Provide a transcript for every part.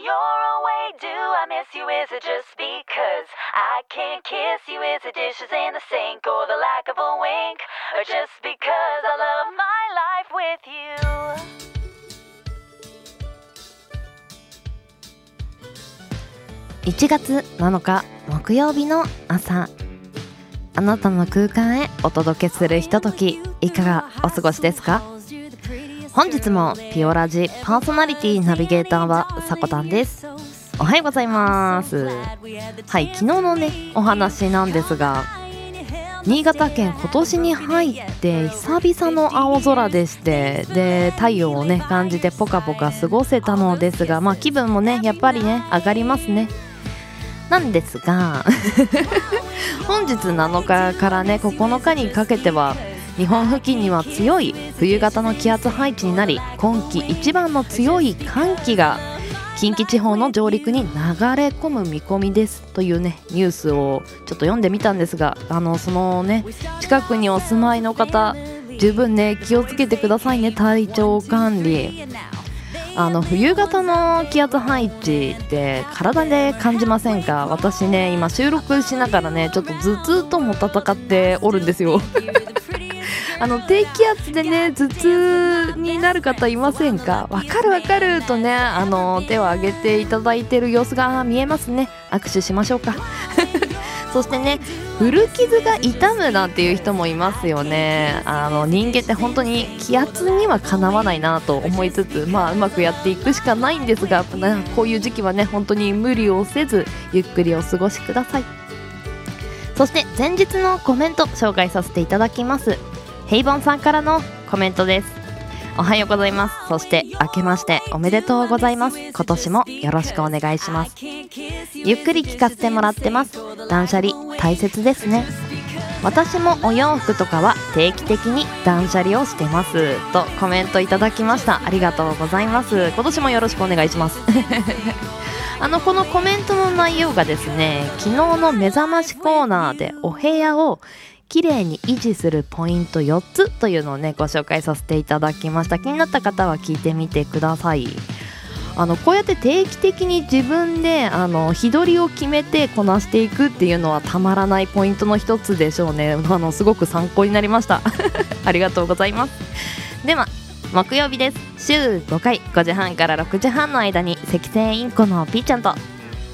you're away, do I miss you? Is it just because I can't kiss you? Is it dishes in the sink or the lack of a wink? Or just because I love my life with you? 1月7日木曜日の朝あなたの空間へお届けするひとときいかがお過ごしですか本日もピオラジパーソナリティナビゲーターはさこたんです。おはようございます。はい昨日のねお話なんですが新潟県今年に入って久々の青空でしてで太陽をね感じてポカポカ過ごせたのですがまあ気分もねやっぱりね上がりますね。なんですが 本日7日からね9日にかけては日本付近には強い冬型の気圧配置になり今季一番の強い寒気が近畿地方の上陸に流れ込む見込みですというねニュースをちょっと読んでみたんですがあのそのね近くにお住まいの方十分ね気をつけてくださいね体調管理。あの冬型の気圧配置って体で感じませんか？私ね今収録しながらねちょっと頭痛とも戦っておるんですよ。あの低気圧でね頭痛になる方いませんか？わかるわかるとねあの手を挙げていただいてる様子が見えますね。握手しましょうか。そしてね古傷が痛むなんていう人もいますよね。あの人間って本当に気圧にはかなわないなと思いつつまあうまくやっていくしかないんですが、こういう時期はね本当に無理をせずゆっくりお過ごしください。そして前日のコメント紹介させていただきます。ヘイボンさんからのコメントです。おはようございます。そして明けましておめでとうございます。今年もよろしくお願いします。ゆっくり聞かせてもらってます。断捨離大切ですね。私もお洋服とかは定期的に断捨離をしてます。とコメントいただきました。ありがとうございます。今年もよろしくお願いします。あのこのコメントの内容がですね昨日の目覚ましコーナーでお部屋を綺麗に維持するポイント4つというのをねご紹介させていただきました。気になった方は聞いてみてください。あのこうやって定期的に自分であの日取りを決めてこなしていくっていうのはたまらないポイントの一つでしょうね。あのすごく参考になりました。ありがとうございます。では木曜日です。週5回5時半から6時半の間に赤星インコのピーちゃんと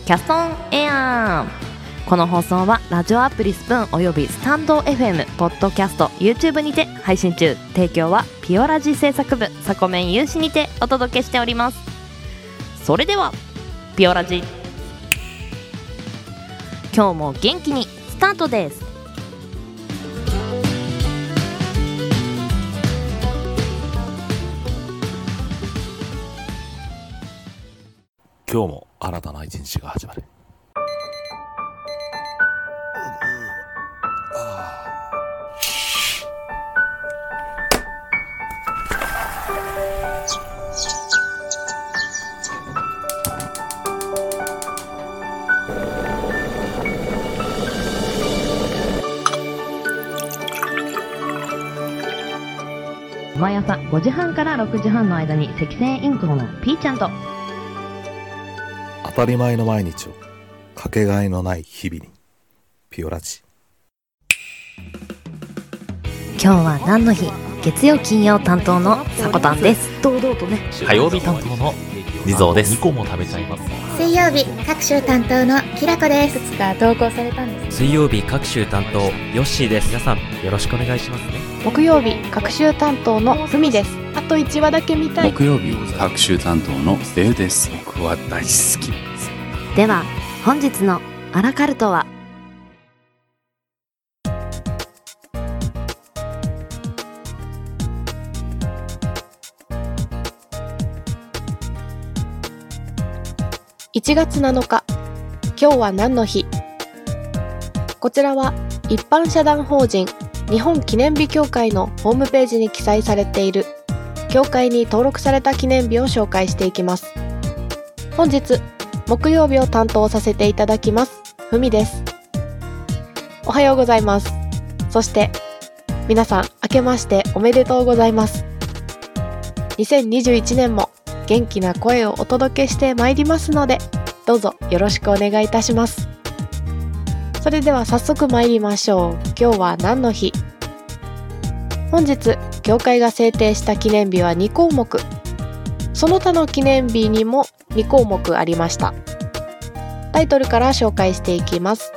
キャストンエア。ーこの放送はラジオアプリスプーンおよびスタンド FM ポッドキャスト YouTube にて配信中。提供はピオラジ制作部サコメン有志にてお届けしております。それではピオラジ。今日も元気にスタートです。今日も新たな一日が始まる。毎朝5時半から6時半の間に赤星インコのピーちゃんと。当たり前の毎日をかけがえのない日々にピオラジ。今日は何の日？月曜金曜担当のさこたんです。堂々とね。火曜日担当の地蔵です。2個も食べちゃいます。水曜日各週担当のきらこです。が投稿されたんです。水曜日各週担当ヨッシーです。皆さんよろしくお願いしますね。木曜日各週担当のふみです。あと1話だけ見たい。木曜日各週担当のデウです。僕は大好きです。では本日のアラカルトは1月7日。今日は何の日？こちらは一般社団法人日本記念日協会のホームページに記載されている協会に登録された記念日を紹介していきます。本日木曜日を担当させていただきますふみです。おはようございます。そして皆さん明けましておめでとうございます。2021年も元気な声をお届けしてまいりますのでどうぞよろしくお願いいたします。それでは早速参りましょう。今日は何の日？本日教会が制定した記念日は2項目。その他の記念日にも2項目ありました。タイトルから紹介していきます。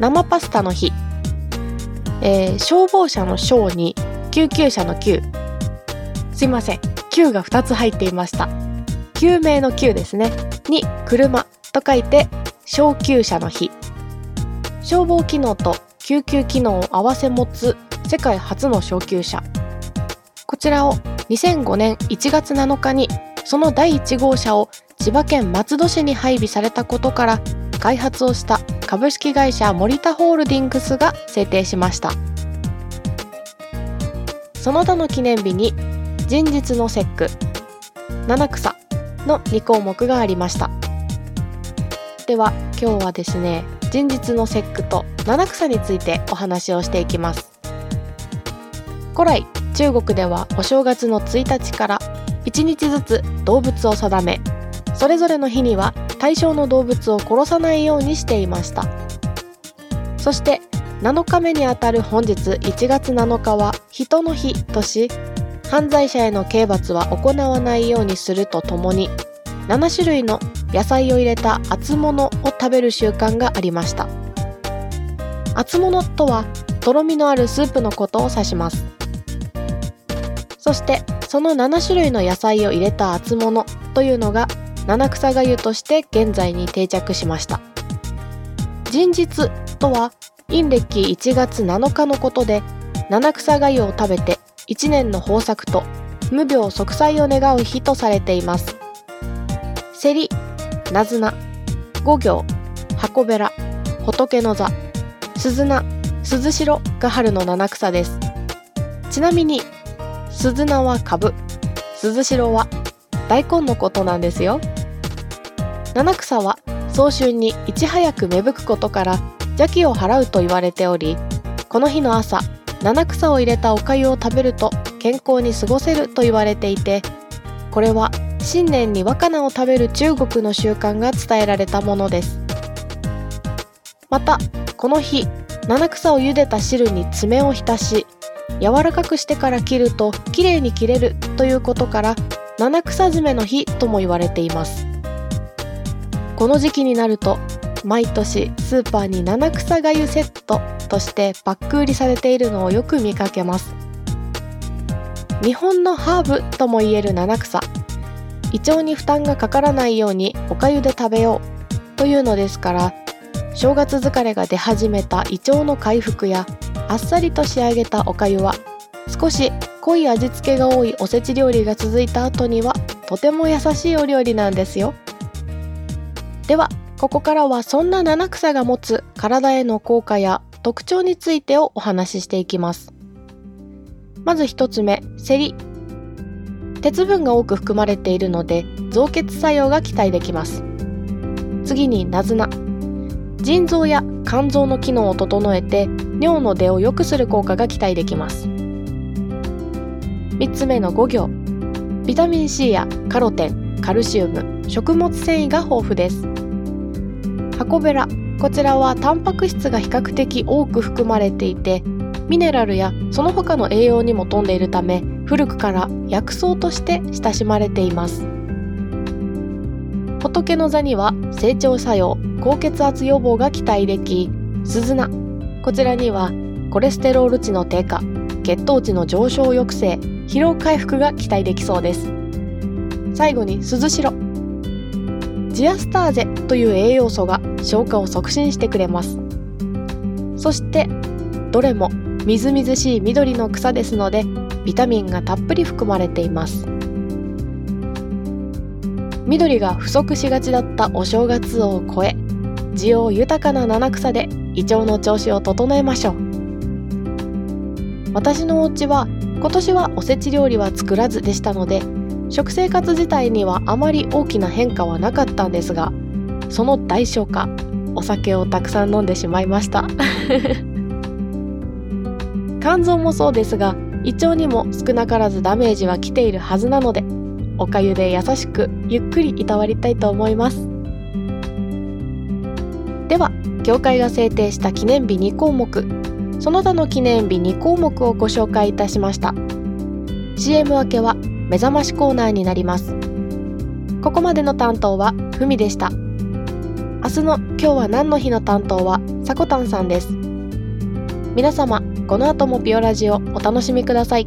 生パスタの日、えー、消防車の消に救急車の救すいません。救が2つ入っていました。救命の救ですね。に車と書いて小救車の日。消防機能と救急機能を併せ持つ世界初の小級車こちらを2005年1月7日にその第1号車を千葉県松戸市に配備されたことから開発をした株式会社森田ホールディングスが制定しました。その他の記念日に人日の節句。七草。の2項目がありました。では今日はですね人日の節句と七草についてお話をしていきます。古来中国ではお正月の1日から1日ずつ動物を定めそれぞれの日には対象の動物を殺さないようにしていました。そして7日目にあたる本日1月7日は人の日とし犯罪者への刑罰は行わないようにするとともに7種類の野菜を入れた厚物を食べる習慣がありました。厚物とはとろみのあるスープのことを指します。そしてその7種類の野菜を入れた厚物というのが七草がゆとして現在に定着しました。人日とは陰暦1月7日のことで七草がゆを食べて1年の豊作と無病息災を願う日とされていますセリナズナ、五行、箱べら、仏の座、鈴菜、鈴代が春の七草です。ちなみに、鈴菜は株、鈴代は大根のことなんですよ。七草は早春にいち早く芽吹くことから邪気を払うと言われており、この日の朝、七草を入れたお粥を食べると健康に過ごせると言われていて、これは新年に若菜を食べる中国の習慣が伝えられたものです。またこの日七草を茹でた汁に爪を浸し柔らかくしてから切るときれいに切れるということから七草詰めの日とも言われています。この時期になると毎年スーパーに七草がゆセットとしてバック売りされているのをよく見かけます。日本のハーブともいえる七草。胃腸に負担がかからないようにおかゆで食べようというのですから正月疲れが出始めた胃腸の回復やあっさりと仕上げたおかゆは少し濃い味付けが多いおせち料理が続いた後にはとても優しいお料理なんですよ。ではここからはそんな七草が持つ体への効果や特徴についてをお話ししていきます。まず一つ目セリ鉄分が多く含まれているので造血作用が期待できます。次にナズナ。腎臓や肝臓の機能を整えて尿の出を良くする効果が期待できます。3つ目の5行。ビタミン C やカロテンカルシウム食物繊維が豊富です。箱べら。こちらはタンパク質が比較的多く含まれていてミネラルやその他の栄養にも富んでいるため古くから薬草として親しまれています。仏の座には成長作用高血圧予防が期待でき鈴菜。こちらにはコレステロール値の低下血糖値の上昇抑制疲労回復が期待できそうです。最後に鈴代。ジアスターゼという栄養素が消化を促進してくれます。そしてどれもみずみずしい緑の草ですのでビタミンがたっぷり含まれています。緑が不足しがちだったお正月を超え需要豊かな七草で胃腸の調子を整えましょう。私のお家は今年はおせち料理は作らずでしたので食生活自体にはあまり大きな変化はなかったんですがその代償か。お酒をたくさん飲んでしまいました。肝臓もそうですが胃腸にも少なからずダメージは来ているはずなのでおかゆで優しくゆっくりいたわりたいと思います。では協会が制定した記念日2項目。その他の記念日2項目をご紹介いたしました。CM 明けは目覚ましコーナーになります。ここまでの担当はふみでした。明日の今日は何の日の担当はさこたんさんです。皆様この後もピオラジをお楽しみください。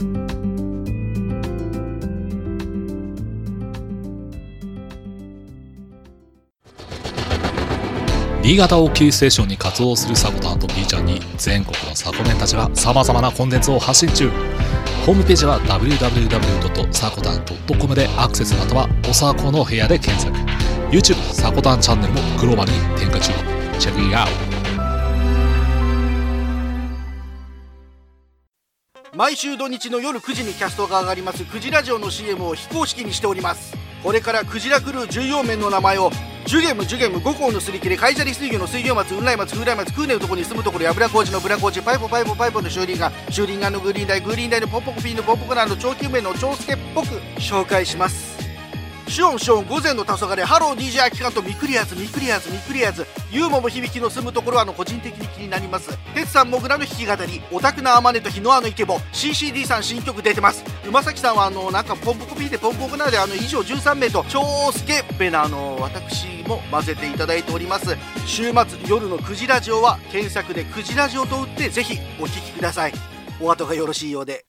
新潟をキーステーションに活動するサコタンと B ちゃんに全国のサコメンたちが様々なコンテンツを発信中。ホームページは www. サコタン .com でアクセスまたはおさこの部屋で検索。YouTube サコタンチャンネルもグローバルに展開中チェックイアウト毎週土日の夜9時にキャストが上がりますクジラジオの CM を非公式にしております。これからクジラクルー重要面の名前をジュゲムジュゲム五行のすり切れカイジャリ水魚の水魚松雲来松風来松空根のとこに住むところやぶら工事のブラ工事パイポパイポパイポの修理が修理がのグリーンダイグリーンダイのポンポコピーのポンポコランの長久名の長介っぽく紹介します。シオンシオン午前の黄昏ハロー DJ アキカンとミクリアズミクリアズミクリアズユーモも響きの住むところはあの個人的に気になります。鉄さんモグラの弾き語りオタクなアマネと日のあのイケボ CCD さん新曲出てます。馬崎さんはあのなんかポンポコピーでポンポコナーであの以上13名と超スケベなあの私も混ぜていただいております。週末夜の9時ラジオは検索で9時ラジオと打ってぜひお聴きください。お後がよろしいようで。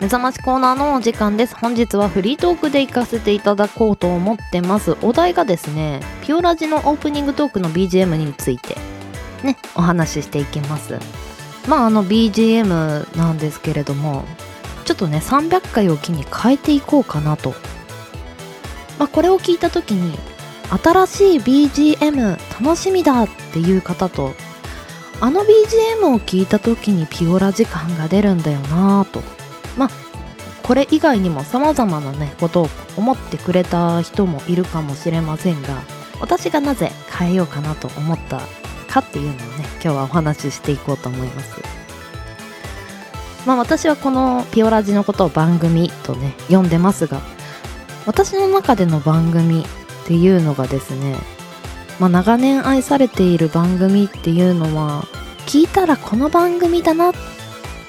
目覚ましコーナーのお時間です。本日はフリートークで行かせていただこうと思ってます。お題がですねピオラジのオープニングトークの BGM についてねお話ししていきます。まああの BGM なんですけれどもちょっとね300回を機に変えていこうかなと。まあこれを聞いた時に新しい BGM 楽しみだっていう方とあの BGM を聞いた時にピオラ時間が出るんだよなぁと。まあこれ以外にも様々なねことを思ってくれた人もいるかもしれませんが私がなぜ変えようかなと思ったかっていうのをね今日はお話ししていこうと思います。まあ私はこのピオラジのことを番組とね読んでますが私の中での番組っていうのがですねまあ長年愛されている番組っていうのは聞いたらこの番組だなっ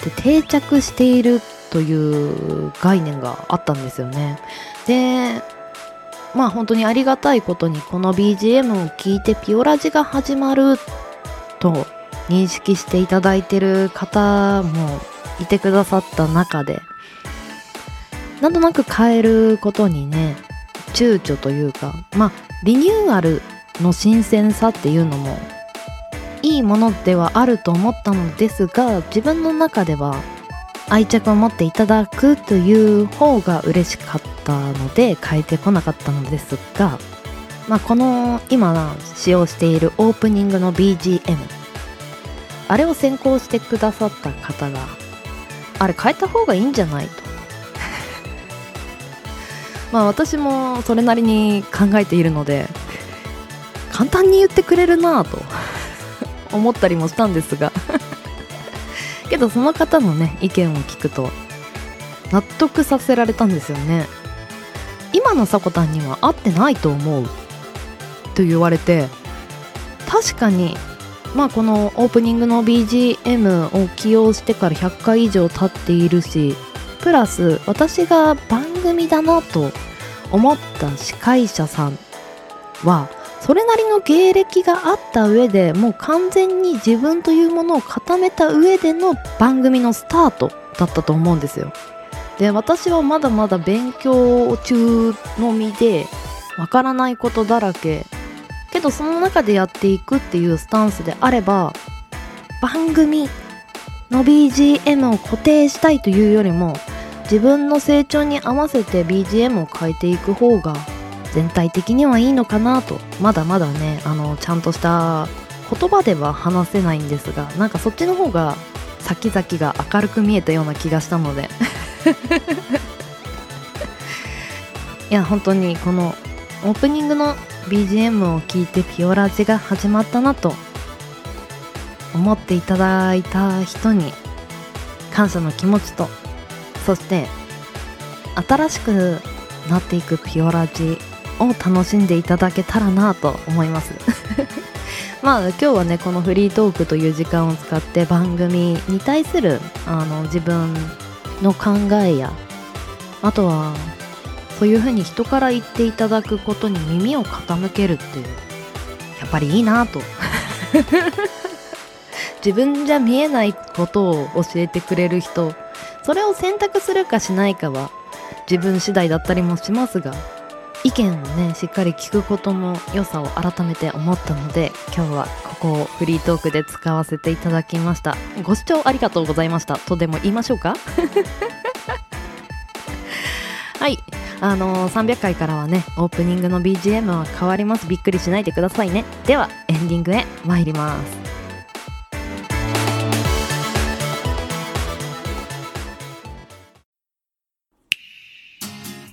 て定着しているという概念があったんですよね。でまあ本当にありがたいことにこの BGM を聞いてピオラジが始まると認識していただいてる方もいてくださった中でなんとなく変えることにね躊躇というかまあリニューアルの新鮮さっていうのもいいものではあると思ったのですが自分の中では愛着を持っていただくという方が嬉しかったので変えてこなかったのですが、まあ、この今使用しているオープニングの BGM あれを先行してくださった方があれ変えた方がいいんじゃないと。まあ私もそれなりに考えているので簡単に言ってくれるなぁと思ったりもしたんですが。どその方のね意見を聞くと納得させられたんですよね。今のさこたんには合ってないと思う。と言われて確かにまあこのオープニングの BGM を起用してから100回以上経っているしプラス私が番組だなと思った司会者さんはそれなりの芸歴があった上でもう完全に自分というものを固めた上での番組のスタートだったと思うんですよ。で私はまだまだ勉強中の身でわからないことだらけ。けどその中でやっていくっていうスタンスであれば番組の BGM を固定したいというよりも自分の成長に合わせて BGM を変えていく方が全体的にはいいのかなと。まだまだねあのちゃんとした言葉では話せないんですがなんかそっちの方が先々が明るく見えたような気がしたので。いや本当にこのオープニングの BGM を聞いてピオラジが始まったなと思っていただいた人に感謝の気持ちとそして新しくなっていくピオラジを楽しんでいただけたらなと思います。まあ今日はねこのフリートークという時間を使って番組に対するあの自分の考えやあとはそういうふうに人から言っていただくことに耳を傾けるっていうやっぱりいいなと。自分じゃ見えないことを教えてくれる人それを選択するかしないかは自分次第だったりもしますが意見をねしっかり聞くことの良さを改めて思ったので今日はここをフリートークで使わせていただきました。ご視聴ありがとうございました。とでも言いましょうか？はい。あのー、300回からはねオープニングの BGM は変わります。びっくりしないでくださいね。ではエンディングへ参ります。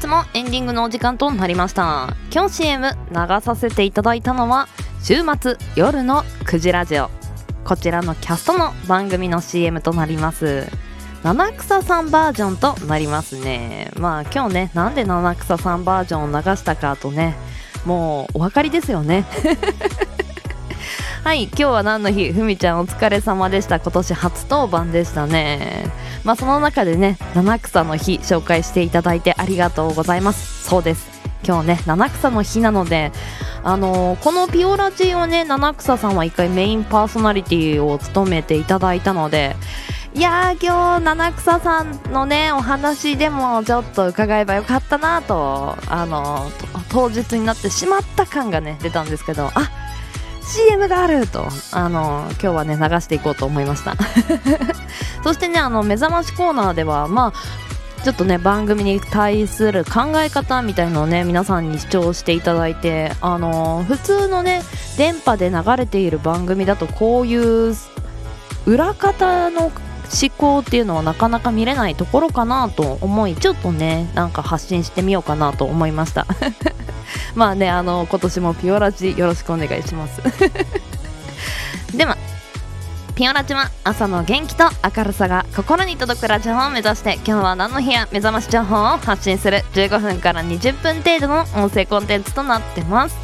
本日もエンディングのお時間となりました。今日 CM 流させていただいたのは週末夜の9時ラジオ。こちらのキャストの番組の CM となります。七草さんバージョンとなりますね。まあ今日ねなんで七草さんバージョンを流したかとねもうお分かりですよね。はい今日は何の日？ふみちゃんお疲れ様でした。今年初当番でしたね。まあその中でね七草の日紹介していただいてありがとうございます。そうです。今日ね七草の日なのであのーこのピオラジをね七草さんは一回メインパーソナリティを務めていただいたのでいやー今日七草さんのねお話でもちょっと伺えばよかったなとあのー当日になってしまった感がね出たんですけどあ CM があるとあの今日はね流していこうと思いました。そしてねあの目覚ましコーナーではまあちょっとね番組に対する考え方みたいのをね皆さんに主張していただいてあの普通のね電波で流れている番組だとこういう裏方の思考っていうのはなかなか見れないところかなと思いちょっとねなんか発信してみようかなと思いました。まあねあの今年もピオラジよろしくお願いします。ではピオラジは朝の元気と明るさが心に届くラジオを目指して今日は何の日や目覚まし情報を発信する。15分から20分程度の音声コンテンツとなってます。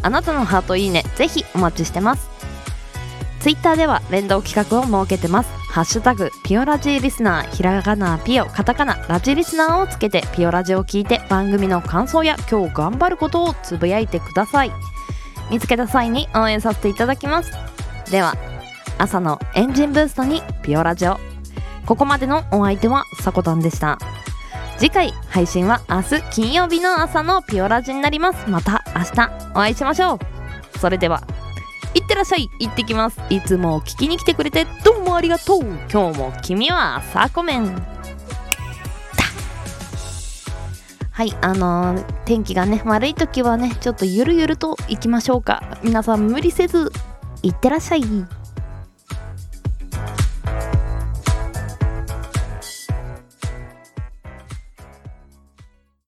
あなたのハートいいねぜひお待ちしてます。ツイッターでは連動企画を設けてます。ハッシュタグピオラジーリスナーひらがなピオカタカナラジリスナーをつけてピオラジを聞いて番組の感想や今日頑張ることをつぶやいてください。見つけた際に応援させていただきます。では朝のエンジンブーストにピオラジオここまでのお相手はさこたんでした。次回配信は明日金曜日の朝のピオラジになります。また明日お会いしましょう。それでは。いってらっしゃい。行ってきます。いつも聞きに来てくれて。どうもありがとう。今日も君はサコメンはいあのー天気がね悪い時はねちょっとゆるゆると行きましょうか。皆さん無理せずいってらっしゃい。